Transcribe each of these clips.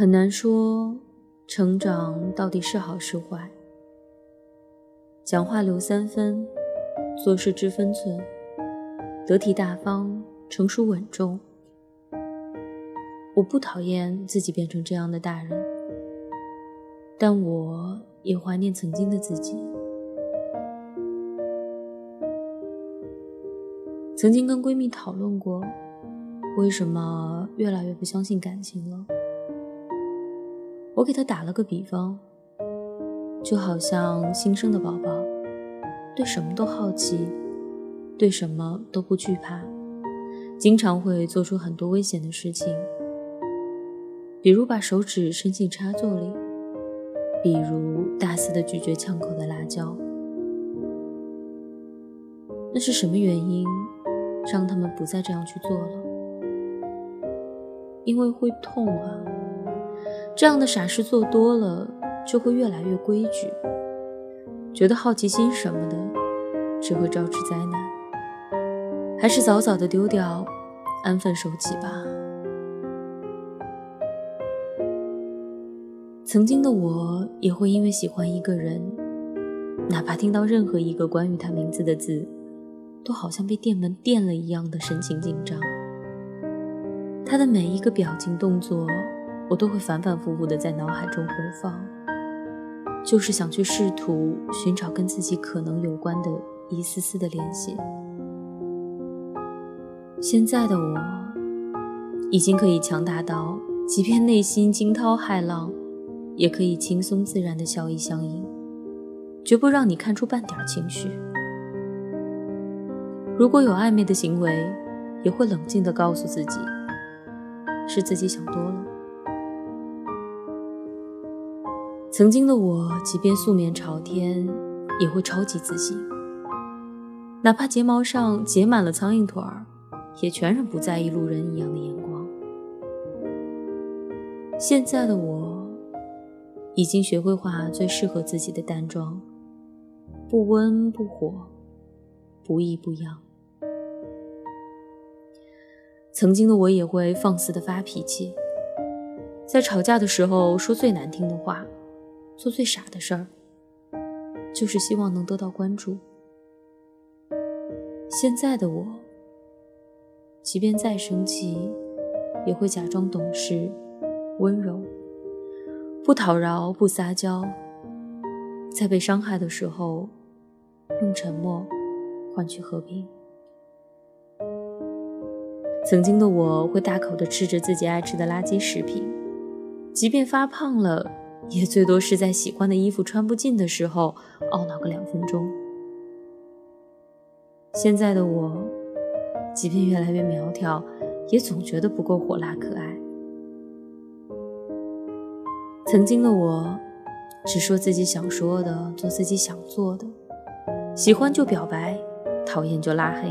很难说成长到底是好是坏。讲话留三分，做事知分寸，得体大方，成熟稳重。我不讨厌自己变成这样的大人，但我也怀念曾经的自己。曾经跟闺蜜讨论过，为什么越来越不相信感情了。我给他打了个比方，就好像新生的宝宝，对什么都好奇，对什么都不惧怕，经常会做出很多危险的事情。比如把手指伸进插座里，比如大肆的咀嚼呛口的辣椒。那是什么原因让他们不再这样去做了？因为会痛啊！这样的傻事做多了，就会越来越规矩。觉得好奇心什么的，只会招致灾难。还是早早的丢掉，安分守己吧。曾经的我也会因为喜欢一个人，哪怕听到任何一个关于他名字的字，都好像被电门电了一样的神情紧张。他的每一个表情动作，我都会反反复复的在脑海中回放，就是想去试图寻找跟自己可能有关的一丝丝的联系。现在的我，已经可以强大到，即便内心惊涛骇浪。也可以轻松自然的笑意相迎，绝不让你看出半点情绪。如果有暧昧的行为，也会冷静的告诉自己，是自己想多了。曾经的我，即便素面朝天，也会超级自信，哪怕睫毛上结满了苍蝇腿儿，也全然不在意路人一样的眼光。现在的我。已经学会化最适合自己的淡妆，不温不火，不抑不扬。曾经的我也会放肆的发脾气，在吵架的时候说最难听的话，做最傻的事儿，就是希望能得到关注。现在的我，即便再生气，也会假装懂事、温柔。不讨饶，不撒娇，在被伤害的时候，用沉默换取和平。曾经的我会大口的吃着自己爱吃的垃圾食品，即便发胖了，也最多是在喜欢的衣服穿不进的时候懊恼个两分钟。现在的我，即便越来越苗条，也总觉得不够火辣可爱。曾经的我，只说自己想说的，做自己想做的，喜欢就表白，讨厌就拉黑。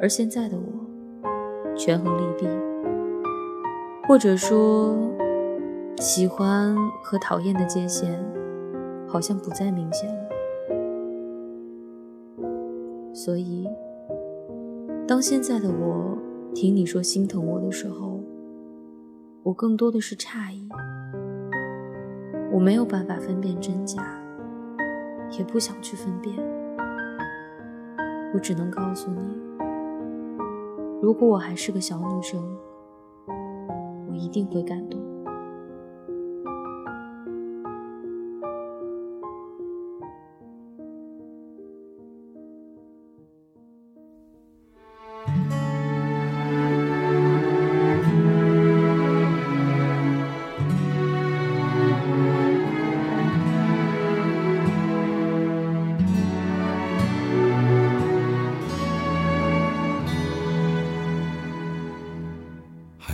而现在的我，权衡利弊，或者说，喜欢和讨厌的界限，好像不再明显了。所以，当现在的我听你说心疼我的时候，我更多的是诧异，我没有办法分辨真假，也不想去分辨。我只能告诉你，如果我还是个小女生，我一定会感动。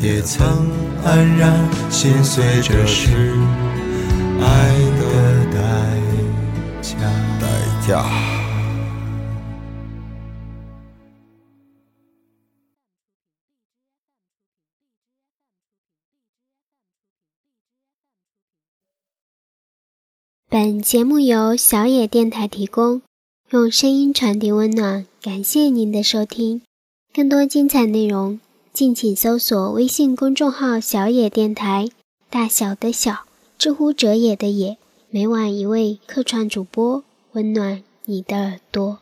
也曾黯然心碎，这是爱的代价。代价。本节目由小野电台提供，用声音传递温暖。感谢您的收听，更多精彩内容，敬请搜索微信公众号“小野电台”，大小的小，知乎者也的也。每晚一位客串主播，温暖你的耳朵。